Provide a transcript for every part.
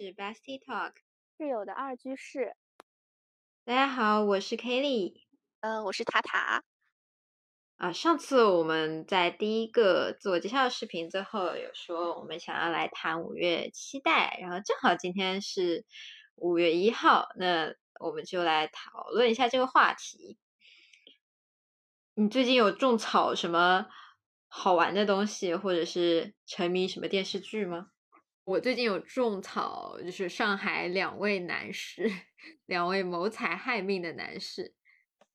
是 Bestie Talk 室友的二居室。大家好，我是 Kelly，嗯，我是塔塔。啊，上次我们在第一个自我介绍视频最后有说我们想要来谈五月期待，然后正好今天是五月一号，那我们就来讨论一下这个话题。你最近有种草什么好玩的东西，或者是沉迷什么电视剧吗？我最近有种草，就是上海两位男士，两位谋财害命的男士。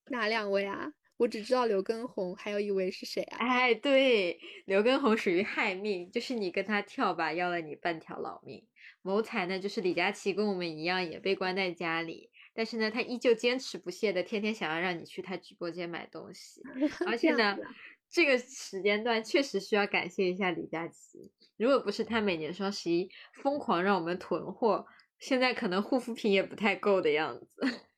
哪两位啊？我只知道刘畊宏，还有一位是谁啊？哎，对，刘畊宏属于害命，就是你跟他跳吧，要了你半条老命。谋财呢，就是李佳琦跟我们一样，也被关在家里，但是呢，他依旧坚持不懈的，天天想要让你去他直播间买东西。而且呢，这个时间段确实需要感谢一下李佳琦，如果不是他每年双十一疯狂让我们囤货，现在可能护肤品也不太够的样子。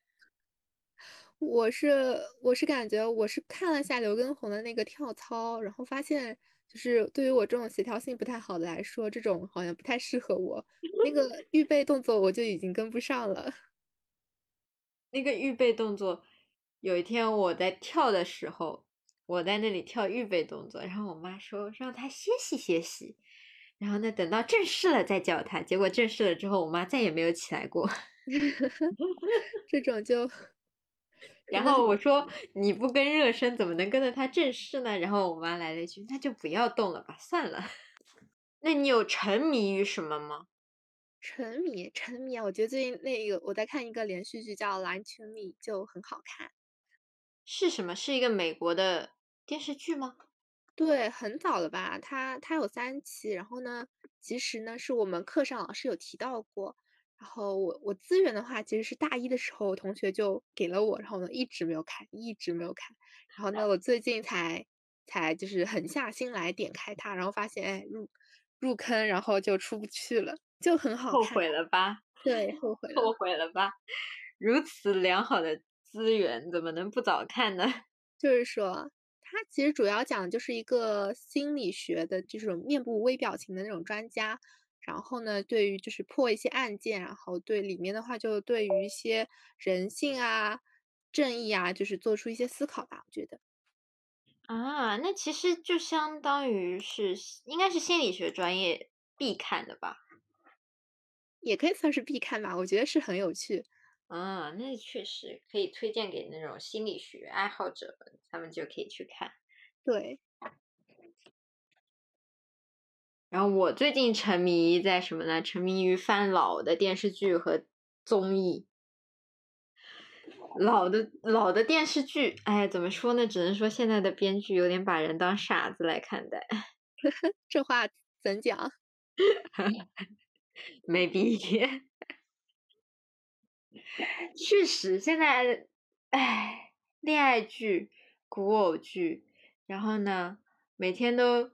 我是我是感觉我是看了下刘畊宏的那个跳操，然后发现就是对于我这种协调性不太好的来说，这种好像不太适合我。那个 预备动作我就已经跟不上了。那个预备动作，有一天我在跳的时候，我在那里跳预备动作，然后我妈说让他歇息歇息，然后呢等到正式了再叫他。结果正式了之后，我妈再也没有起来过。这种就。然后我说你不跟热身怎么能跟着他正式呢？然后我妈来了一句那就不要动了吧，算了。那你有沉迷于什么吗？沉迷沉迷啊！我觉得最近那个我在看一个连续剧叫《Line to Me》，就很好看。是什么？是一个美国的电视剧吗？对，很早了吧？它它有三期，然后呢，其实呢是我们课上老师有提到过。然后我我资源的话，其实是大一的时候同学就给了我，然后呢一直没有看，一直没有看。然后呢，我最近才才就是狠下心来点开它，然后发现哎入入坑，然后就出不去了，就很好。后悔了吧？对，后悔了。后悔了吧？如此良好的资源，怎么能不早看呢？就是说，它其实主要讲的就是一个心理学的这种面部微表情的那种专家。然后呢，对于就是破一些案件，然后对里面的话，就对于一些人性啊、正义啊，就是做出一些思考吧。我觉得啊，那其实就相当于是应该是心理学专业必看的吧，也可以算是必看吧。我觉得是很有趣。啊，那确实可以推荐给那种心理学爱好者们，他们就可以去看。对。然后我最近沉迷在什么呢？沉迷于翻老的电视剧和综艺。老的老的电视剧，哎，怎么说呢？只能说现在的编剧有点把人当傻子来看待。这话怎讲？没必要。确实，现在，哎，恋爱剧、古偶剧，然后呢，每天都。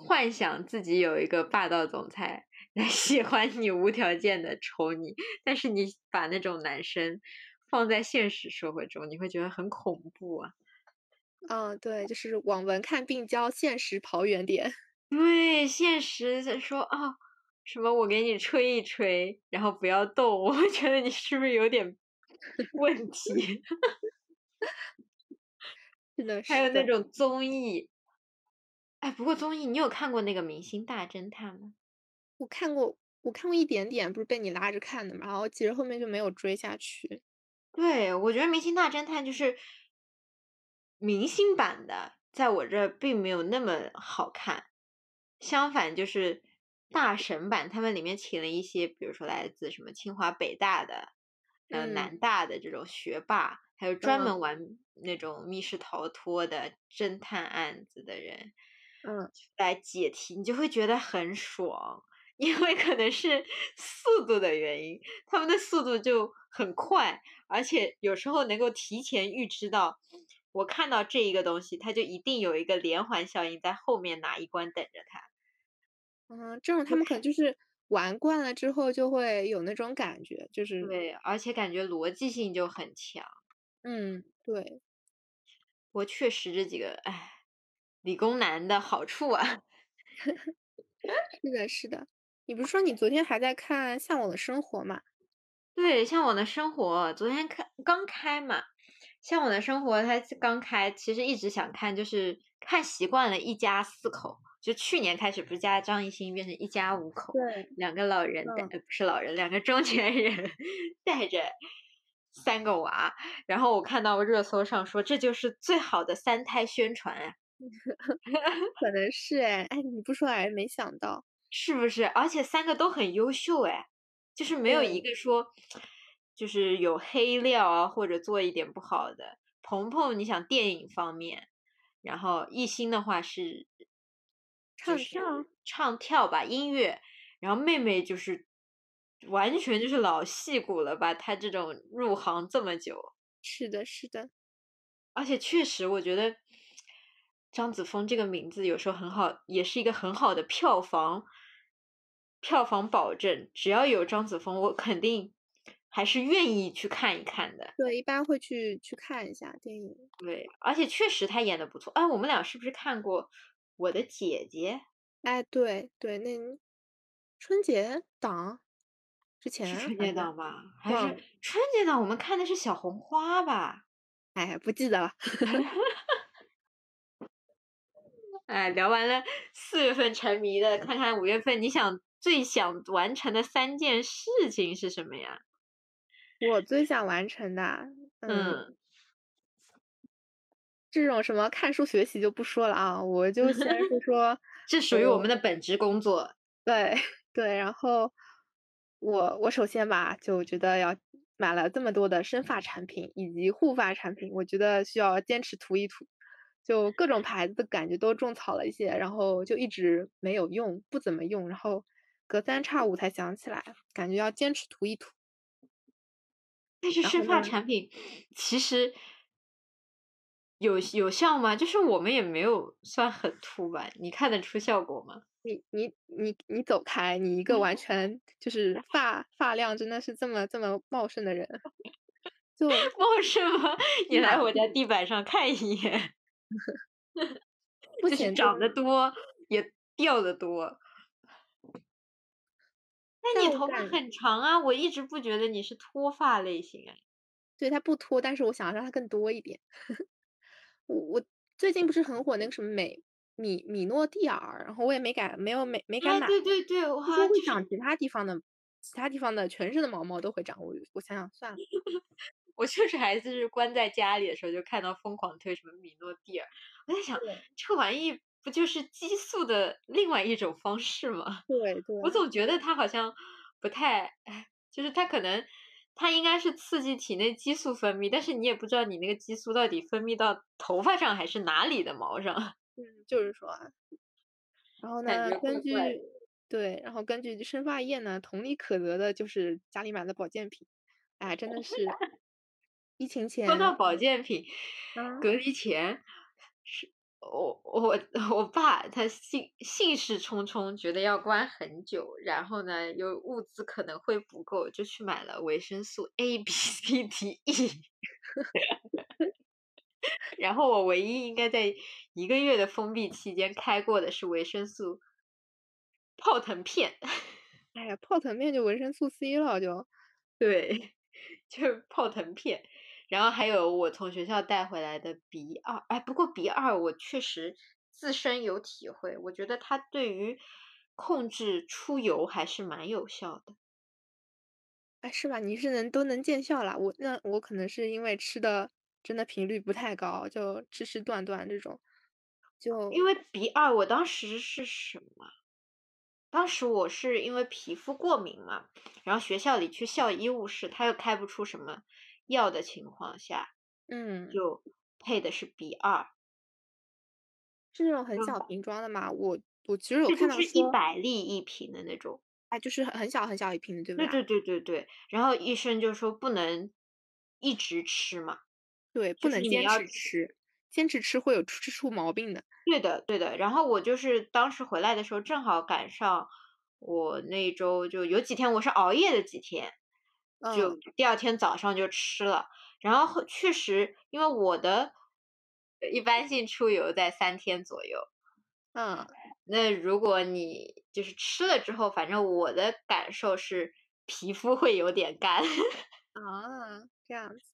幻想自己有一个霸道总裁来 喜欢你、无条件的宠你，但是你把那种男生放在现实社会中，你会觉得很恐怖啊。嗯，对，就是网文看病娇，现实跑远点。对，现实在说啊，什么我给你吹一吹，然后不要动，我觉得你是不是有点问题？是的，还有那种综艺。哎，不过综艺你有看过那个《明星大侦探》吗？我看过，我看过一点点，不是被你拉着看的嘛，然后其实后面就没有追下去。对，我觉得《明星大侦探》就是明星版的，在我这并没有那么好看。相反，就是大神版，他们里面请了一些，比如说来自什么清华、北大的，呃，南大的这种学霸，还有专门玩那种密室逃脱的侦探案子的人。嗯，来解题，你就会觉得很爽，因为可能是速度的原因，他们的速度就很快，而且有时候能够提前预知到，我看到这一个东西，它就一定有一个连环效应在后面哪一关等着他。嗯，这种他们可能就是玩惯了之后就会有那种感觉，就是对，而且感觉逻辑性就很强。嗯，对，我确实这几个，哎。理工男的好处啊，是的，是的。你不是说你昨天还在看《向往的生活》吗？对，《向往的生活》昨天看刚开嘛，《向往的生活》它刚开，其实一直想看，就是看习惯了，一家四口。就去年开始，不是加张艺兴变成一家五口，对，两个老人带，不是老人，两个中年人带着三个娃。然后我看到热搜上说，这就是最好的三胎宣传啊。可能是哎，哎，你不说还没想到，是不是？而且三个都很优秀哎，就是没有一个说就是有黑料啊，或者做一点不好的。鹏鹏，你想电影方面，然后艺兴的话是唱跳，唱跳吧音乐，然后妹妹就是完全就是老戏骨了吧？她这种入行这么久，是的，是的，而且确实我觉得。张子枫这个名字有时候很好，也是一个很好的票房票房保证。只要有张子枫，我肯定还是愿意去看一看的。对，一般会去去看一下电影。对，而且确实他演的不错。哎，我们俩是不是看过《我的姐姐》？哎，对对，那春节档之前是春节档吧，还是春节档？我们看的是小红花吧？哎，不记得了。哎，聊完了四月份沉迷的，看看五月份你想最想完成的三件事情是什么呀？我最想完成的，嗯，这种什么看书学习就不说了啊，我就先是 说，这属于我们的本职工作。对 对，然后我我首先吧，就觉得要买了这么多的生发产品以及护发产品，我觉得需要坚持涂一涂。就各种牌子的感觉都种草了一些，然后就一直没有用，不怎么用，然后隔三差五才想起来，感觉要坚持涂一涂。但是生发产品其实有有效吗？就是我们也没有算很秃吧？你看得出效果吗？你你你你走开！你一个完全就是发发量真的是这么这么茂盛的人，就茂盛吗？你来我家地板上看一眼。不仅长得多也掉的多，那你头发很长啊！我一直不觉得你是脱发类型啊。对，它不脱，但是我想让它更多一点。我我最近不是很火那个什么美米米诺地尔，然后我也没敢，没有没没敢买。对对对，我好像会长其他地方的，其他地方的全身的毛毛都会长。我我想想算了。我确实还是关在家里的时候就看到疯狂推什么米诺地尔，我在想这个玩意不就是激素的另外一种方式吗？对 对。我总觉得它好像不太，就是它可能它应该是刺激体内激素分泌，但是你也不知道你那个激素到底分泌到头发上还是哪里的毛上。嗯，就是说，然后呢，根据对，然后根据生发液呢，同理可得的就是家里买的保健品，哎，真的是。疫情前说到保健品，隔离前是我我我爸他兴兴势冲冲，觉得要关很久，然后呢又物资可能会不够，就去买了维生素 A B C D E，然后我唯一应该在一个月的封闭期间开过的是维生素泡腾片，哎呀，泡腾片就维生素 C 了，就 对，就是泡腾片。然后还有我从学校带回来的 B 二，哎，不过 B 二我确实自身有体会，我觉得它对于控制出油还是蛮有效的。哎，是吧？你是能都能见效啦，我那我可能是因为吃的真的频率不太高，就吃吃断断这种，就因为 B 二我当时是什么？当时我是因为皮肤过敏嘛，然后学校里去校医务室，他又开不出什么。药的情况下，嗯，就配的是 B 二，是那种很小瓶装的嘛？我我其实有看到是一百粒一瓶的那种，哎，就是很很小很小一瓶的，对不对？对对对对对。然后医生就说不能一直吃嘛，对，不能坚持吃，坚持吃会有吃出毛病的。对的对的。然后我就是当时回来的时候，正好赶上我那周就有几天我是熬夜的几天。就第二天早上就吃了，然后确实，因为我的一般性出油在三天左右，嗯，那如果你就是吃了之后，反正我的感受是皮肤会有点干。啊，这样子。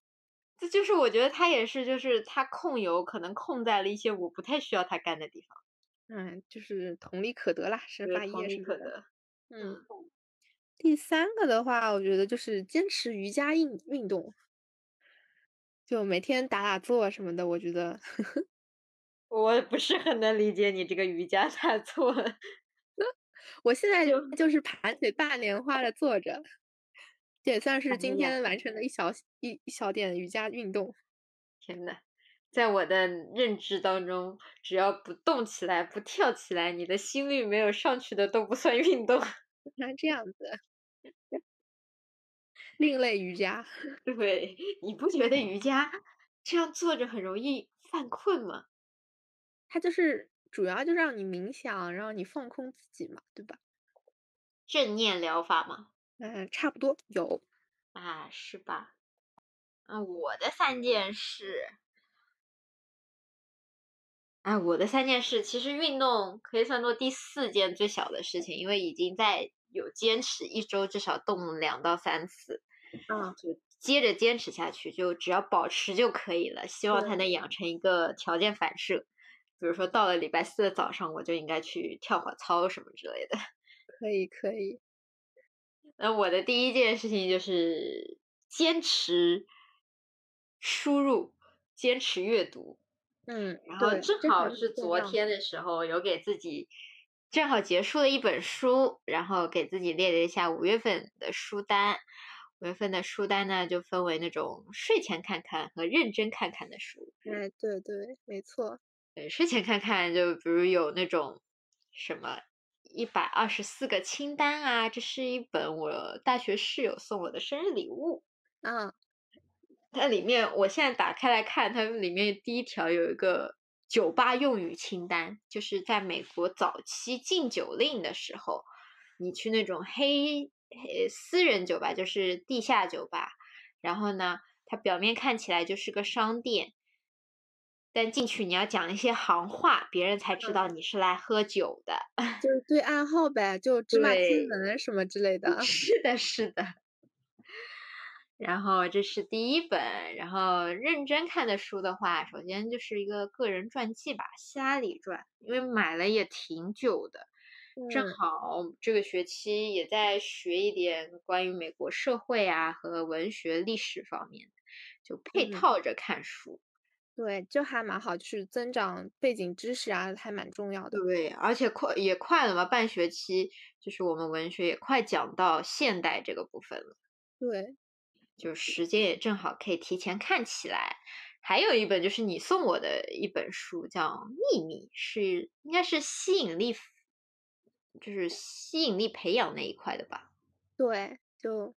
这就是我觉得它也是，就是它控油可能控在了一些我不太需要它干的地方。嗯，就是同理可得啦，是吧同液什么的。理可得。嗯，第三个的话，我觉得就是坚持瑜伽运运动，就每天打打坐什么的，我觉得 我不是很能理解你这个瑜伽打坐。我现在就就是盘腿半莲花的坐着，这也算是哎今天完成的一小一一小点瑜伽运动。天呐，在我的认知当中，只要不动起来、不跳起来，你的心率没有上去的都不算运动。原来这样子，另类瑜伽。对，你不觉得瑜伽这样坐着很容易犯困吗？它就是主要就让你冥想，让你放空自己嘛，对吧？正念疗法嘛？嗯，差不多有。啊，是吧？嗯，我的三件事，哎，我的三件事其实运动可以算作第四件最小的事情，因为已经在有坚持一周至少动两到三次，嗯，就接着坚持下去，就只要保持就可以了。希望他能养成一个条件反射，比如说到了礼拜四的早上，我就应该去跳会儿操什么之类的。可以可以。那我的第一件事情就是坚持输入，坚持阅读。嗯，然后，正好是昨天的时候，有给自己正好结束了一本书，然后给自己列了一下五月份的书单。五月份的书单呢，就分为那种睡前看看和认真看看的书。哎，对对，没错。对，睡前看看，就比如有那种什么一百二十四个清单啊，这是一本我大学室友送我的生日礼物。嗯，它里面，我现在打开来看，它里面第一条有一个酒吧用语清单，就是在美国早期禁酒令的时候，你去那种黑黑私人酒吧，就是地下酒吧，然后呢，它表面看起来就是个商店，但进去你要讲一些行话，别人才知道你是来喝酒的。就是对暗号呗，就芝麻 对金门什么之类的。是的，是的。然后这是第一本，然后认真看的书的话，首先就是一个个人传记吧，《希拉里传》，因为买了也挺久的，正嗯好这个学期也在学一点关于美国社会啊和文学历史方面，就配嗯套着看书。对，就还蛮好，就是增长背景知识啊，还蛮重要的。对，而且快也快了嘛，半学期就是我们文学也快讲到现代这个部分了。对，就时间也正好可以提前看起来。还有一本就是你送我的一本书，叫《秘密》，是应该是吸引力，就是吸引力培养那一块的吧？对，就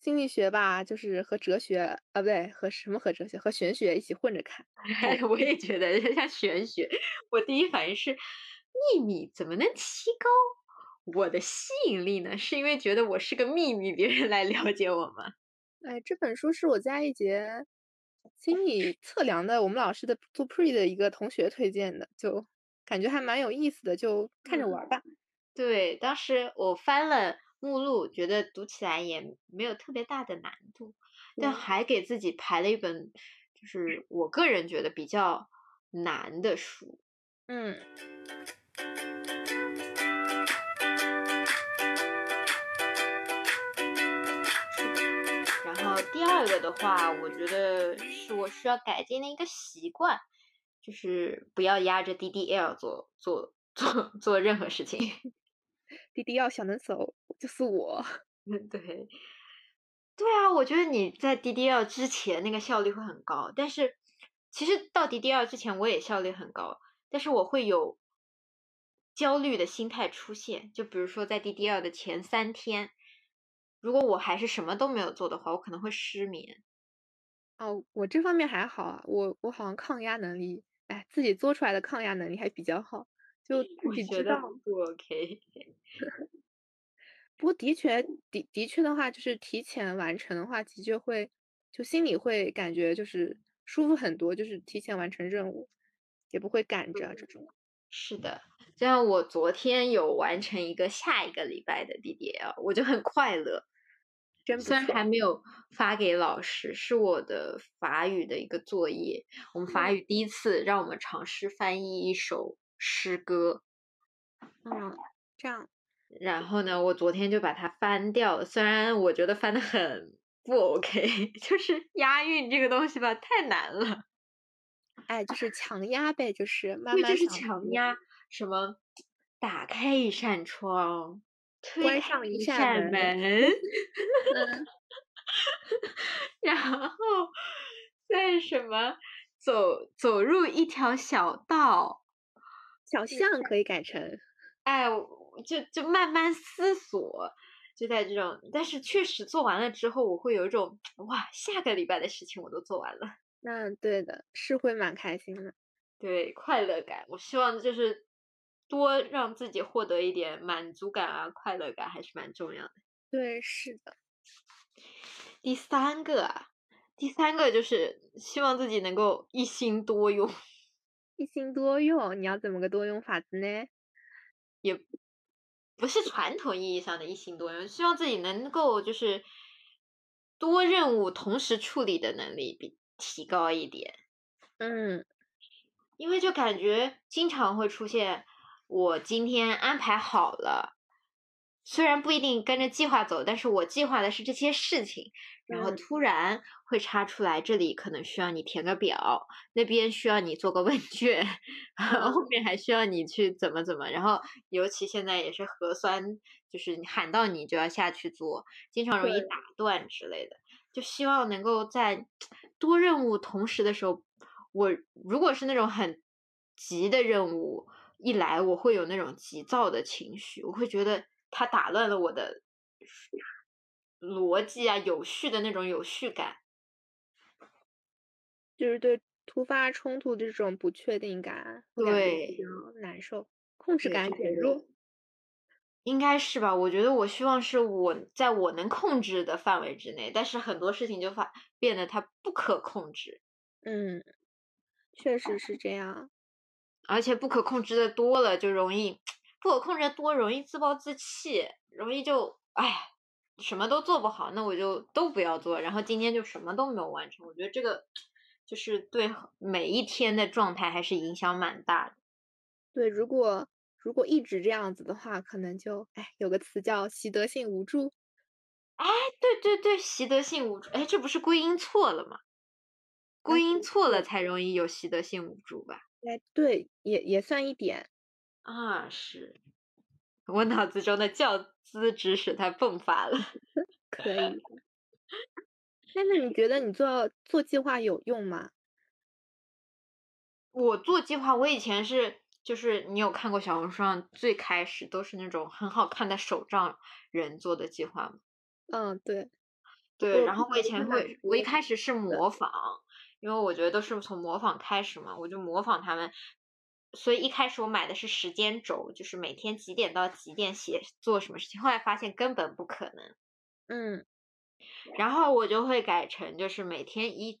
心理学吧，就是和哲学啊，不对，和什么和哲学和玄学一起混着看。我也觉得像玄学。我第一反应是，秘密怎么能提高我的吸引力呢？是因为觉得我是个秘密，别人来了解我吗？哎，这本书是我在一节心理测量的，我们老师的做 pre 的一个同学推荐的，就感觉还蛮有意思的，就看着玩儿吧。对，当时我翻了目录，觉得读起来也没有特别大的难度，但还给自己排了一本，就是我个人觉得比较难的书。嗯，第二个的话，我觉得是我需要改进的一个习惯，就是不要压着 DDL 做做做做任何事情。DDL 想能走，就是我。嗯，对，对啊，我觉得你在 DDL 之前那个效率会很高，但是其实到 DDL 之前我也效率很高，但是我会有焦虑的心态出现，就比如说在 DDL 的前三天，如果我还是什么都没有做的话，我可能会失眠。哦，我这方面还好啊，我我好像抗压能力，哎，自己做出来的抗压能力还比较好，就 自我觉得己知道。不 OK。不过的确，的的确的话，就是提前完成的话，的确会就心里会感觉就是舒服很多，就是提前完成任务，也不会赶着这种。是的，就像我昨天有完成一个下一个礼拜的 DDL，我就很快乐。真虽然还没有发给老师，是我的法语的一个作业。我们法语第一次让我们尝试翻译一首诗歌。嗯，这样。然后呢，我昨天就把它翻掉了。虽然我觉得翻的很不 OK，就是押韵这个东西吧，太难了。哎，就是强压呗，就是慢慢。就是强压，什么打开一扇窗，关上一扇门，然后再什么走走入一条小道，小巷可以改成。哎。就就慢慢思索，就在这种，但是确实做完了之后，我会有一种哇，下个礼拜的事情我都做完了。嗯，对的，是会蛮开心的，对，快乐感。我希望就是多让自己获得一点满足感啊，快乐感还是蛮重要的。对，是的。第三个啊，第三个就是希望自己能够一心多用。一心多用，你要怎么个多用法子呢？也。不是传统意义上的一心多用，希望自己能够就是多任务同时处理的能力比提高一点。嗯，因为就感觉经常会出现，我今天安排好了。虽然不一定跟着计划走，但是我计划的是这些事情，然后突然会插出来，这里可能需要你填个表，那边需要你做个问卷，后面还需要你去怎么怎么，然后尤其现在也是核酸，就是喊到你就要下去做，经常容易打断之类的，就希望能够在多任务同时的时候，我如果是那种很急的任务一来，我会有那种急躁的情绪，我会觉得。它打乱了我的逻辑啊，有序的那种有序感，就是对突发冲突的这种不确定感，对，比较难受，控制感减弱，应该是吧？我觉得我希望是我在我能控制的范围之内，但是很多事情就发变得它不可控制。嗯，确实是这样，而且不可控制的多了就容易。不可控制多，容易自暴自弃，容易就哎，什么都做不好，那我就都不要做，然后今天就什么都没有完成。我觉得这个就是对每一天的状态还是影响蛮大的。对，如果如果一直这样子的话，可能就哎，有个词叫习得性无助。哎，对对对，习得性无助，哎，这不是归因错了吗？归因错了才容易有习得性无助吧？哎，对，也也算一点。啊，是我脑子中的教资知识它迸发了，可以。那那你觉得你做做计划有用吗？我做计划，我以前是就是你有看过小红书上最开始都是那种很好看的手账人做的计划吗？嗯，对，对。然后我以前会，我一开始是模仿，因为我觉得都是从模仿开始嘛，我就模仿他们。所以一开始我买的是时间轴，就是每天几点到几点写做什么事情。后来发现根本不可能，嗯，然后我就会改成就是每天一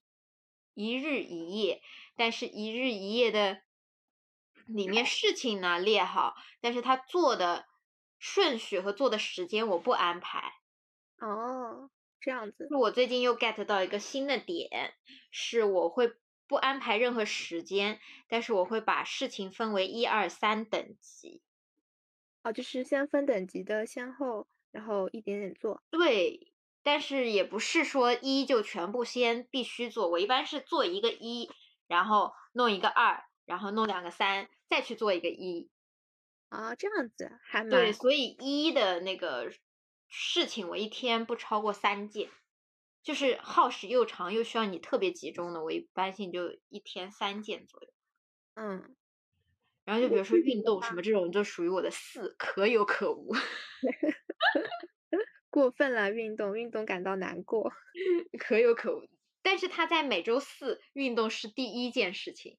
一日一夜，但是一日一夜的里面事情呢列好，但是他做的顺序和做的时间我不安排。哦，这样子。我最近又 get 到一个新的点，是我会。不安排任何时间，但是我会把事情分为一二三等级。哦，就是先分等级的先后，然后一点点做。对，但是也不是说一就全部先必须做，我一般是做一个一，然后弄一个二，然后弄两个三，再去做一个一。啊，这样子还蛮对，所以一的那个事情，我一天不超过三件。就是耗时又长又需要你特别集中的，我一般性就一天三件左右。嗯，然后就比如说运动什么这种，就属于我的四，可有可无。过分了，运动运动感到难过，可有可无。但是他在每周四运动是第一件事情。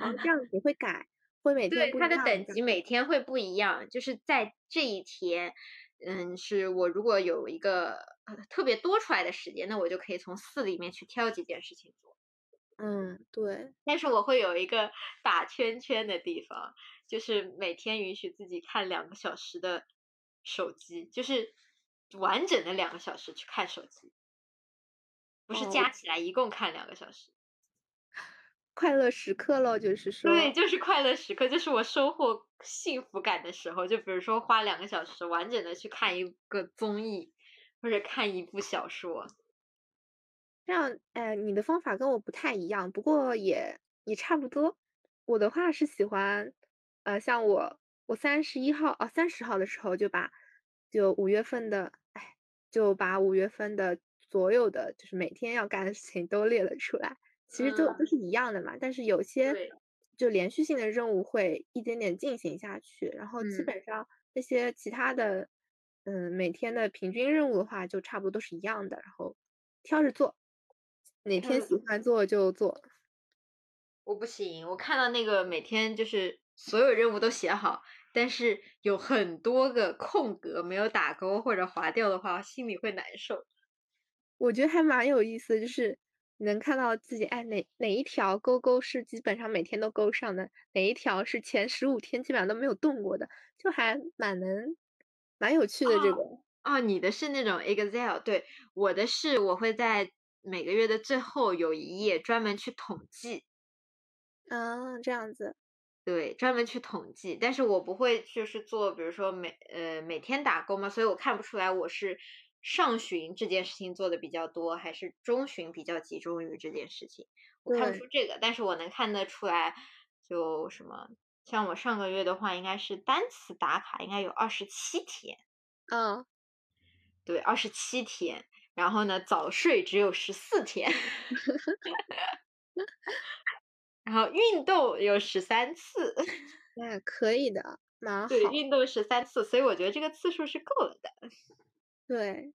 哦，这样子会改，会每天对他的等级每天会不一样，就是在这一天。嗯，是我如果有一个特别多出来的时间，那我就可以从四里面去挑几件事情做。嗯，对。但是我会有一个打圈圈的地方，就是每天允许自己看两个小时的手机，就是完整的两个小时去看手机，不是哦加起来一共看两个小时。快乐时刻咯，就是说。对，就是快乐时刻，就是我收获幸福感的时候。就比如说花两个小时完整的去看一个综艺，或者看一部小说。这样，哎，你的方法跟我不太一样，不过也也差不多。我的话是喜欢，呃，像我我三十一号哦三十号的时候就把就五月份的，哎，就把五月份的所有的就是每天要干的事情都列了出来。其实都嗯都是一样的嘛，但是有些对就连续性的任务会一点点进行下去，然后基嗯本上那些其他的，嗯，每天的平均任务的话就差不多都是一样的，然后挑着做，哪天嗯喜欢做就做。我不行，我看到那个每天就是所有任务都写好，但是有很多个空格没有打勾或者划掉的话，心里会难受。我觉得还蛮有意思，就是能看到自己，哎，哪哪一条勾勾是基本上每天都勾上的，哪一条是前十五天基本上都没有动过的，就还蛮能蛮有趣的这个。哦，你的是那种 Excel，对，我的是我会在每个月的最后有一页专门去统计，啊，这样子。对，专门去统计，但是我不会就是做，比如说每呃每天打勾嘛，所以我看不出来我是上旬这件事情做的比较多，还是中旬比较集中于这件事情，我看不出这个，但是我能看得出来，就什么，像我上个月的话，应该是单词打卡，应该有二十七天，嗯，对，二十七天，然后呢，早睡只有十四天，然后运动有十三次，那。可以的，蛮对，好。运动十三次，所以我觉得这个次数是够了的。对。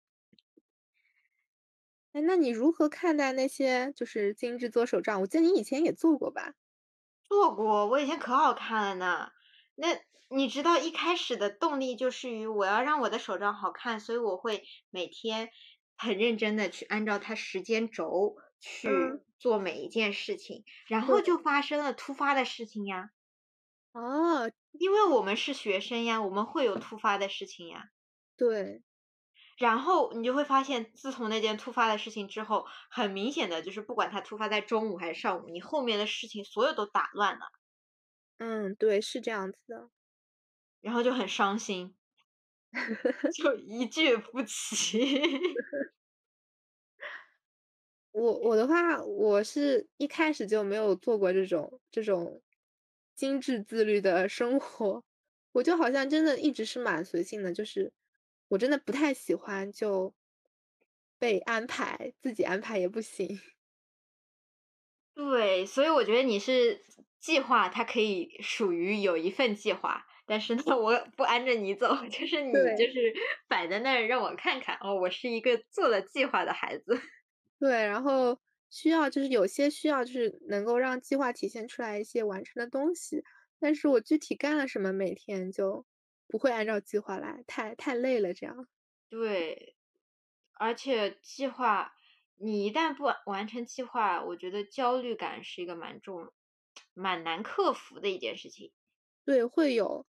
哎，那你如何看待那些就是精致做手账？我记得你以前也做过吧？做过，我以前可好看了呢。那你知道一开始的动力就是于我要让我的手账好看，所以我会每天很认真的去按照它时间轴去嗯做每一件事情，然后就发生了突发的事情呀。哦，因为我们是学生呀，我们会有突发的事情呀。对，然后你就会发现，自从那件突发的事情之后，很明显的就是，不管它突发在中午还是上午，你后面的事情所有都打乱了，嗯，对，是这样子的。然后就很伤心，就一句不齐。我我的话，我是一开始就没有做过这种这种精致自律的生活，我就好像真的一直是蛮随性的，就是我真的不太喜欢就被安排，自己安排也不行。对，所以我觉得你是计划，它可以属于有一份计划，但是呢，我不按着你走，就是你就是摆在那儿让我看看，哦，我是一个做了计划的孩子。对，然后需要就是有些需要就是能够让计划体现出来一些完成的东西，但是我具体干了什么，每天就不会按照计划来，太太累了这样。对，而且计划，你一旦不完完成计划，我觉得焦虑感是一个蛮重、蛮难克服的一件事情。对，会有。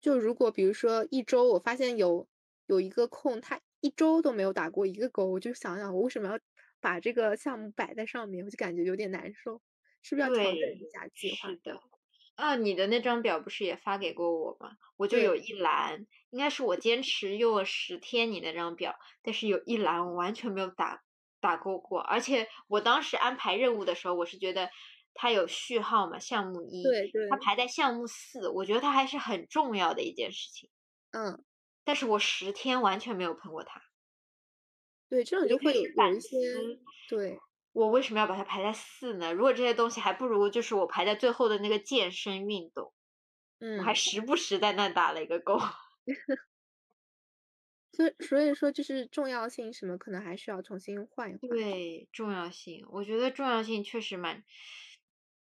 就如果比如说一周，我发现有有一个空，他一周都没有打过一个勾，我就想想我为什么要把这个项目摆在上面，我就感觉有点难受，是不是要调整一下计划？是的。啊，你的那张表不是也发给过我吗？我就有。一栏，应该是我坚持用了十天你那张表，但是有一栏我完全没有打打勾过，而且我当时安排任务的时候，我是觉得它有序号嘛，项目一，对对。它排在项目四，我觉得它还是很重要的一件事情，嗯，但是我十天完全没有碰过它，对，这种就会有开始反有一些对。我为什么要把它排在四呢？如果这些东西还不如就是我排在最后的那个健身运动。嗯我还嗯，时不时在那打了一个勾。所以所以说就是重要性什么，可能还需要重新换一换。对，重要性，我觉得重要性确实蛮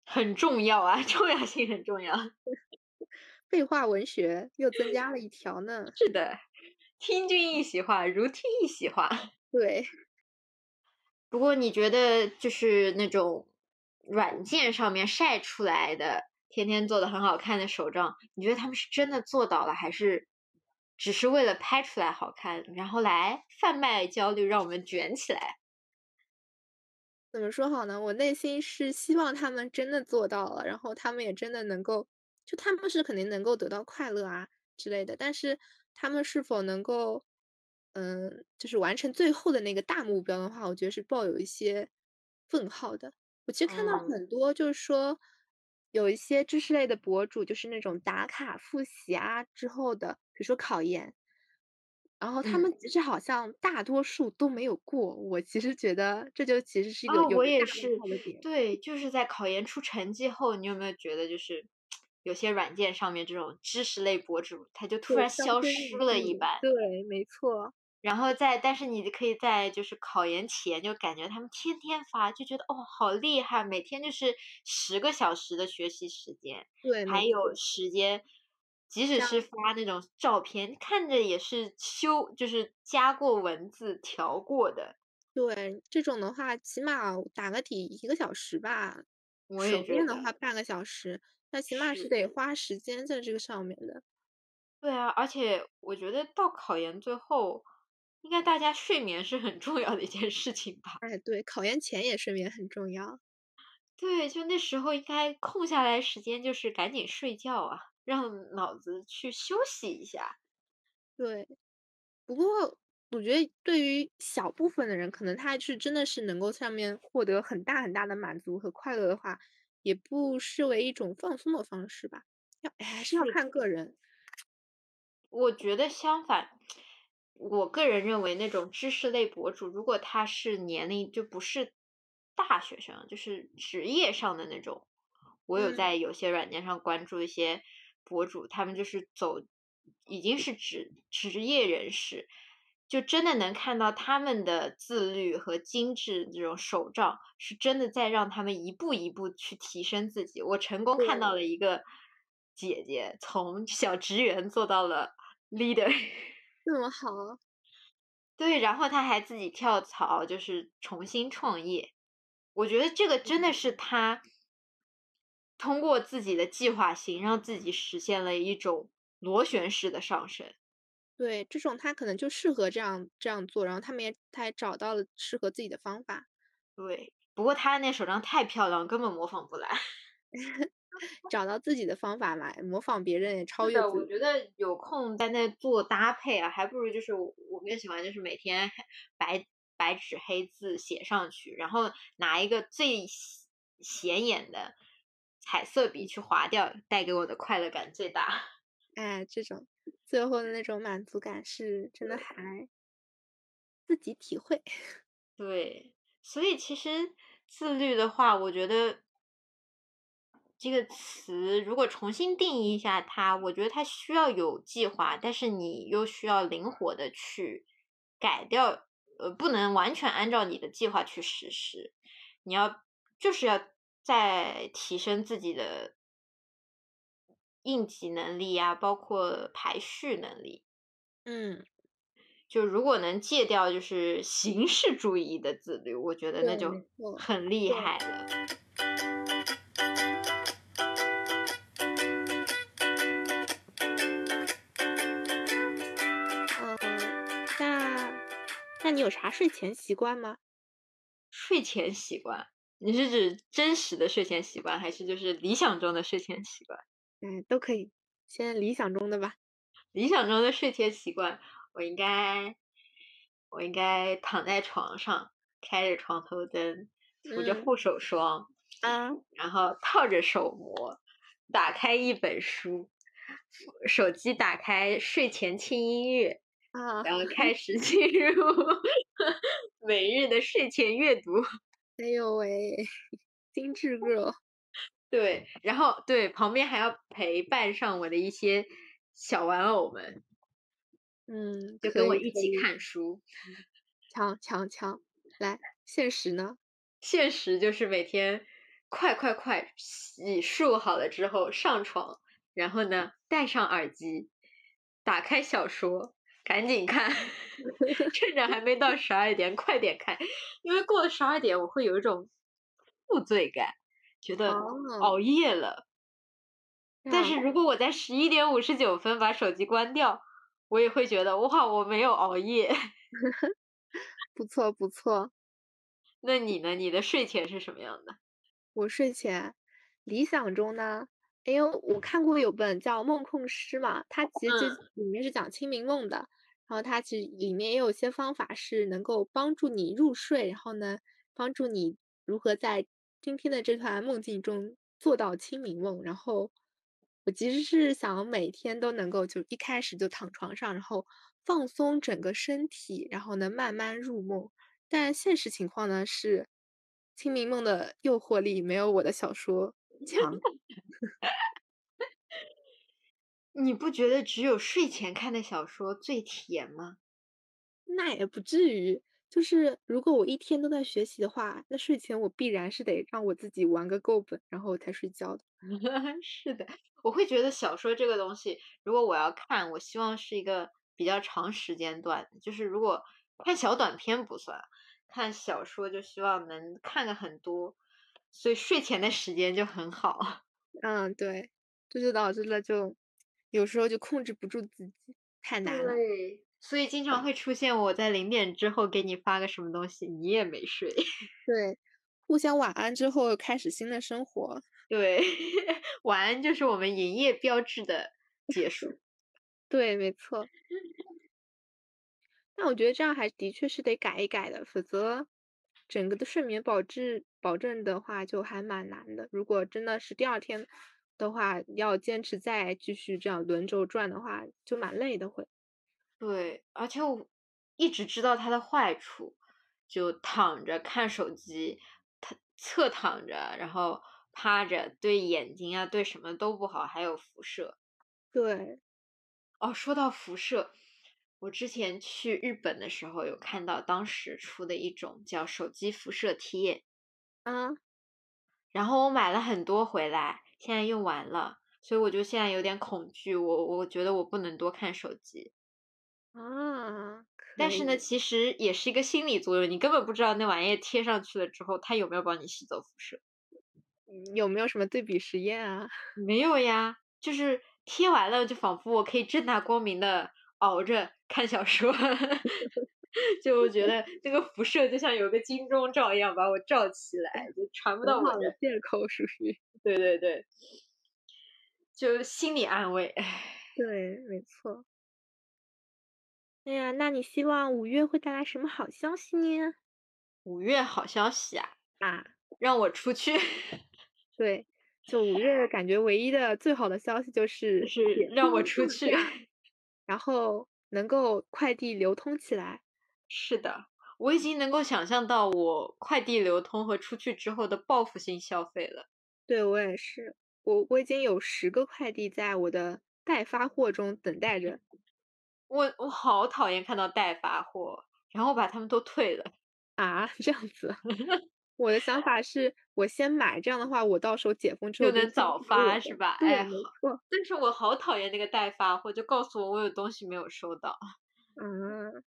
很重要啊，重要性很重要。废话文学又增加了一条呢。是的，听君一席话，如听一席话。对，不过你觉得就是那种软件上面晒出来的，天天做的很好看的手账，你觉得他们是真的做到了，还是只是为了拍出来好看，然后来贩卖焦虑，让我们卷起来？怎么说好呢？我内心是希望他们真的做到了，然后他们也真的能够，就他们是肯定能够得到快乐啊之类的，但是他们是否能够，嗯，就是完成最后的那个大目标的话，我觉得是抱有一些问号的。我其实看到很多，就是说有一些知识类的博主，就是那种打卡复习啊之后的，比如说考研。然后他们其实好像大多数都没有过，我其实觉得这就其实是一个有我也是，对，就是在考研出成绩后，你有没有觉得就是有些软件上面这种知识类博主，他就突然消失了一般。对，没错。然后在，但是你可以在就是考研前就感觉他们天天发，就觉得哦好厉害，每天就是十个小时的学习时间，对，还有时间。即使是发那种照片，看着也是修，就是加过文字、调过的。对，这种的话，起码打个底一个小时吧。我也觉得。的话，半个小时，那起码是得花时间在这个上面的。对啊，而且我觉得到考研最后，应该大家睡眠是很重要的一件事情吧？哎，对，考研前也睡眠很重要。对，就那时候应该空下来时间，就是赶紧睡觉啊。让脑子去休息一下，对。不过我觉得对于小部分的人，可能他是真的是能够上面获得很大很大的满足和快乐的话，也不失为一种放松的方式吧。要还是要看个人。我觉得相反，我个人认为那种知识类博主，如果他是年龄就不是大学生，就是职业上的那种，我有在有些软件上关注一些。博主他们就是走，已经是职职业人士，就真的能看到他们的自律和精致这种手账，是真的在让他们一步一步去提升自己。我成功看到了一个姐姐从小职员做到了 leader，这么好，对，然后他还自己跳槽，就是重新创业。我觉得这个真的是他。通过自己的计划性，让自己实现了一种螺旋式的上升。对，这种他可能就适合这样这样做，然后他们也他也找到了适合自己的方法。对，不过他那手账太漂亮，根本模仿不来。找到自己的方法来模仿别人，也超越。我觉得有空在那做搭配啊，还不如就是我我更喜欢就是每天白白纸黑字写上去，然后拿一个最显眼的。彩色笔去划掉，带给我的快乐感最大。哎，这种最后的那种满足感是真的，还自己体会。对，所以其实自律的话，我觉得这个词如果重新定义一下它，我觉得它需要有计划，但是你又需要灵活的去改掉，呃，不能完全按照你的计划去实施。你要就是要。在提升自己的应急能力呀，包括排序能力。嗯，就如果能戒掉就是形式主义的自律，我觉得那就很厉害了。那你有啥睡前习惯吗？睡前习惯。你是指真实的睡前习惯，还是就是理想中的睡前习惯？嗯，都可以，先理想中的吧。理想中的睡前习惯，我应该，我应该躺在床上，开着床头灯，涂着护手霜，嗯，然后套着手膜，打开一本书，手机打开睡前轻音乐，啊，然后开始进入 每日的睡前阅读。哎呦喂，精致 girl，对，然后对旁边还要陪伴上我的一些小玩偶们，嗯，就跟我一起看书，强强强，来，现实呢？现实就是每天快快快洗漱好了之后上床，然后呢戴上耳机，打开小说。赶紧看，趁着还没到十二点，快点看，因为过了十二点，我会有一种负罪感，觉得哦，熬夜了。但是如果我在十一点五十九分把手机关掉，我也会觉得哇，我没有熬夜。不错不错。那你呢？你的睡前是什么样的？我睡前理想中呢，因为我看过有本叫《梦控师》嘛，它其实里面是讲清明梦的，然后它其实里面也有些方法是能够帮助你入睡，然后呢，帮助你如何在今天的这团梦境中做到清明梦。然后我其实是想每天都能够就一开始就躺床上，然后放松整个身体，然后呢慢慢入梦。但现实情况呢是，清明梦的诱惑力没有我的小说强。你不觉得只有睡前看的小说最甜吗？那也不至于，就是如果我一天都在学习的话，那睡前我必然是得让我自己玩个够本，然后我才睡觉的。是的，我会觉得小说这个东西，如果我要看，我希望是一个比较长时间段的，就是如果看小短片不算，看小说就希望能看个很多，所以睡前的时间就很好。嗯，对，这就导致了就有时候就控制不住自己，太难了。对，所以经常会出现我在零点之后给你发个什么东西，你也没睡。对，互相晚安之后开始新的生活。对，晚安就是我们营业标志的结束。对，没错。但我觉得这样还的确是得改一改的，否则整个的睡眠保质保证的话就还蛮难的。如果真的是第二天的话，要坚持再继续这样轮轴转的话，就蛮累的会。对，而且我一直知道它的坏处，就躺着看手机，躺侧躺着，然后趴着，对眼睛啊，对什么都不好，还有辐射。对，哦，说到辐射，我之前去日本的时候有看到当时出的一种叫手机辐射贴，啊，然后我买了很多回来，现在用完了，所以我就现在有点恐惧，我我觉得我不能多看手机。啊，但是呢，其实也是一个心理作用，你根本不知道那玩意儿贴上去了之后，它有没有帮你吸走辐射。嗯有没有什么对比实验啊？没有呀，就是贴完了，就仿佛我可以正大光明的熬着看小说，就我觉得这个辐射就像有个金钟罩一样把我罩起来，就传不到我这。借口属于。对对对，就心理安慰。对，没错。哎呀，那你希望五月会带来什么好消息呢？五月好消息啊，啊，让我出去，对，就五月感觉唯一的最好的消息就是是让我出去。然后能够快递流通起来。是的，我已经能够想象到我快递流通和出去之后的报复性消费了。对，我也是，我我已经有十个快递在我的待发货中等待着。我我好讨厌看到待发货，然后把他们都退了。啊，这样子。我的想法是我先买，这样的话我到时候解封之后就能早发是吧？对，哎，没错。但是我好讨厌那个待发货，就告诉我我有东西没有收到。嗯，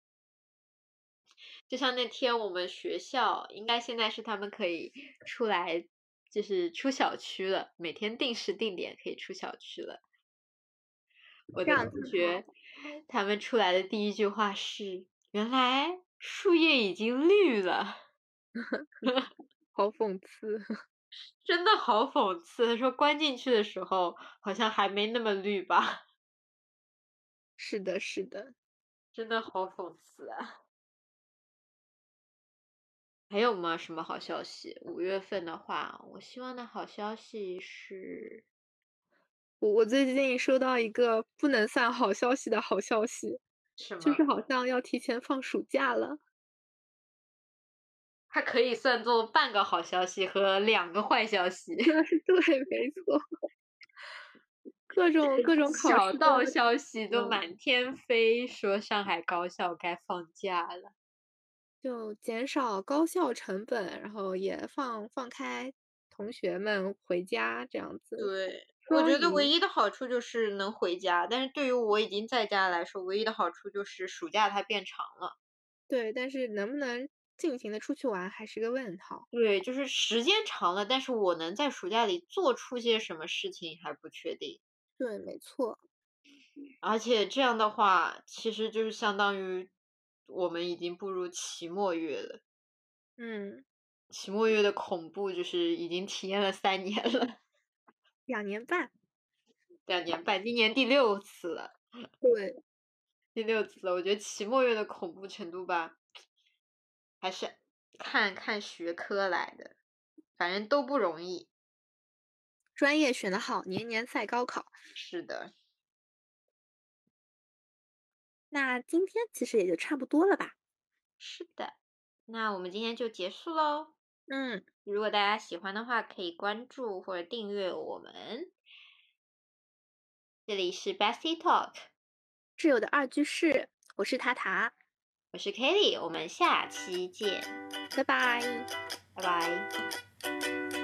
就像那天我们学校，应该现在是他们可以出来，就是出小区了，每天定时定点可以出小区了。我的同学，他们出来的第一句话是：“原来树叶已经绿了。”好讽刺。真的好讽刺。他说关进去的时候好像还没那么绿吧，是的，是的。真的好讽刺啊。还有吗？什么好消息？五月份的话，我希望的好消息是，我我最近收到一个不能算好消息的好消息，什么？就是好像要提前放暑假了。它可以算作半个好消息和两个坏消息。对，没错。各种各种小道消息都嗯满天飞，说上海高校该放假了。就减少高校成本，然后也放放开同学们回家这样子。对，我觉得唯一的好处就是能回家，但是对于我已经在家来说，唯一的好处就是暑假它变长了。对，但是能不能尽情的出去玩还是个问号。对，就是时间长了，但是我能在暑假里做出些什么事情还不确定。对，没错。而且这样的话，其实就是相当于我们已经步入期末月了。嗯，期末月的恐怖就是已经体验了三年了，两年半，两年半，今年第六次了。对，第六次了。我觉得期末月的恐怖程度吧，还是看看学科来的，反正都不容易。专业选的好，年年赛高考。是的。那今天其实也就差不多了吧？是的，那我们今天就结束喽。嗯，如果大家喜欢的话，可以关注或者订阅我们。这里是 Bestie Talk，挚友的二居室，我是塔塔，我是 Kelly，我们下期见，拜拜，拜拜。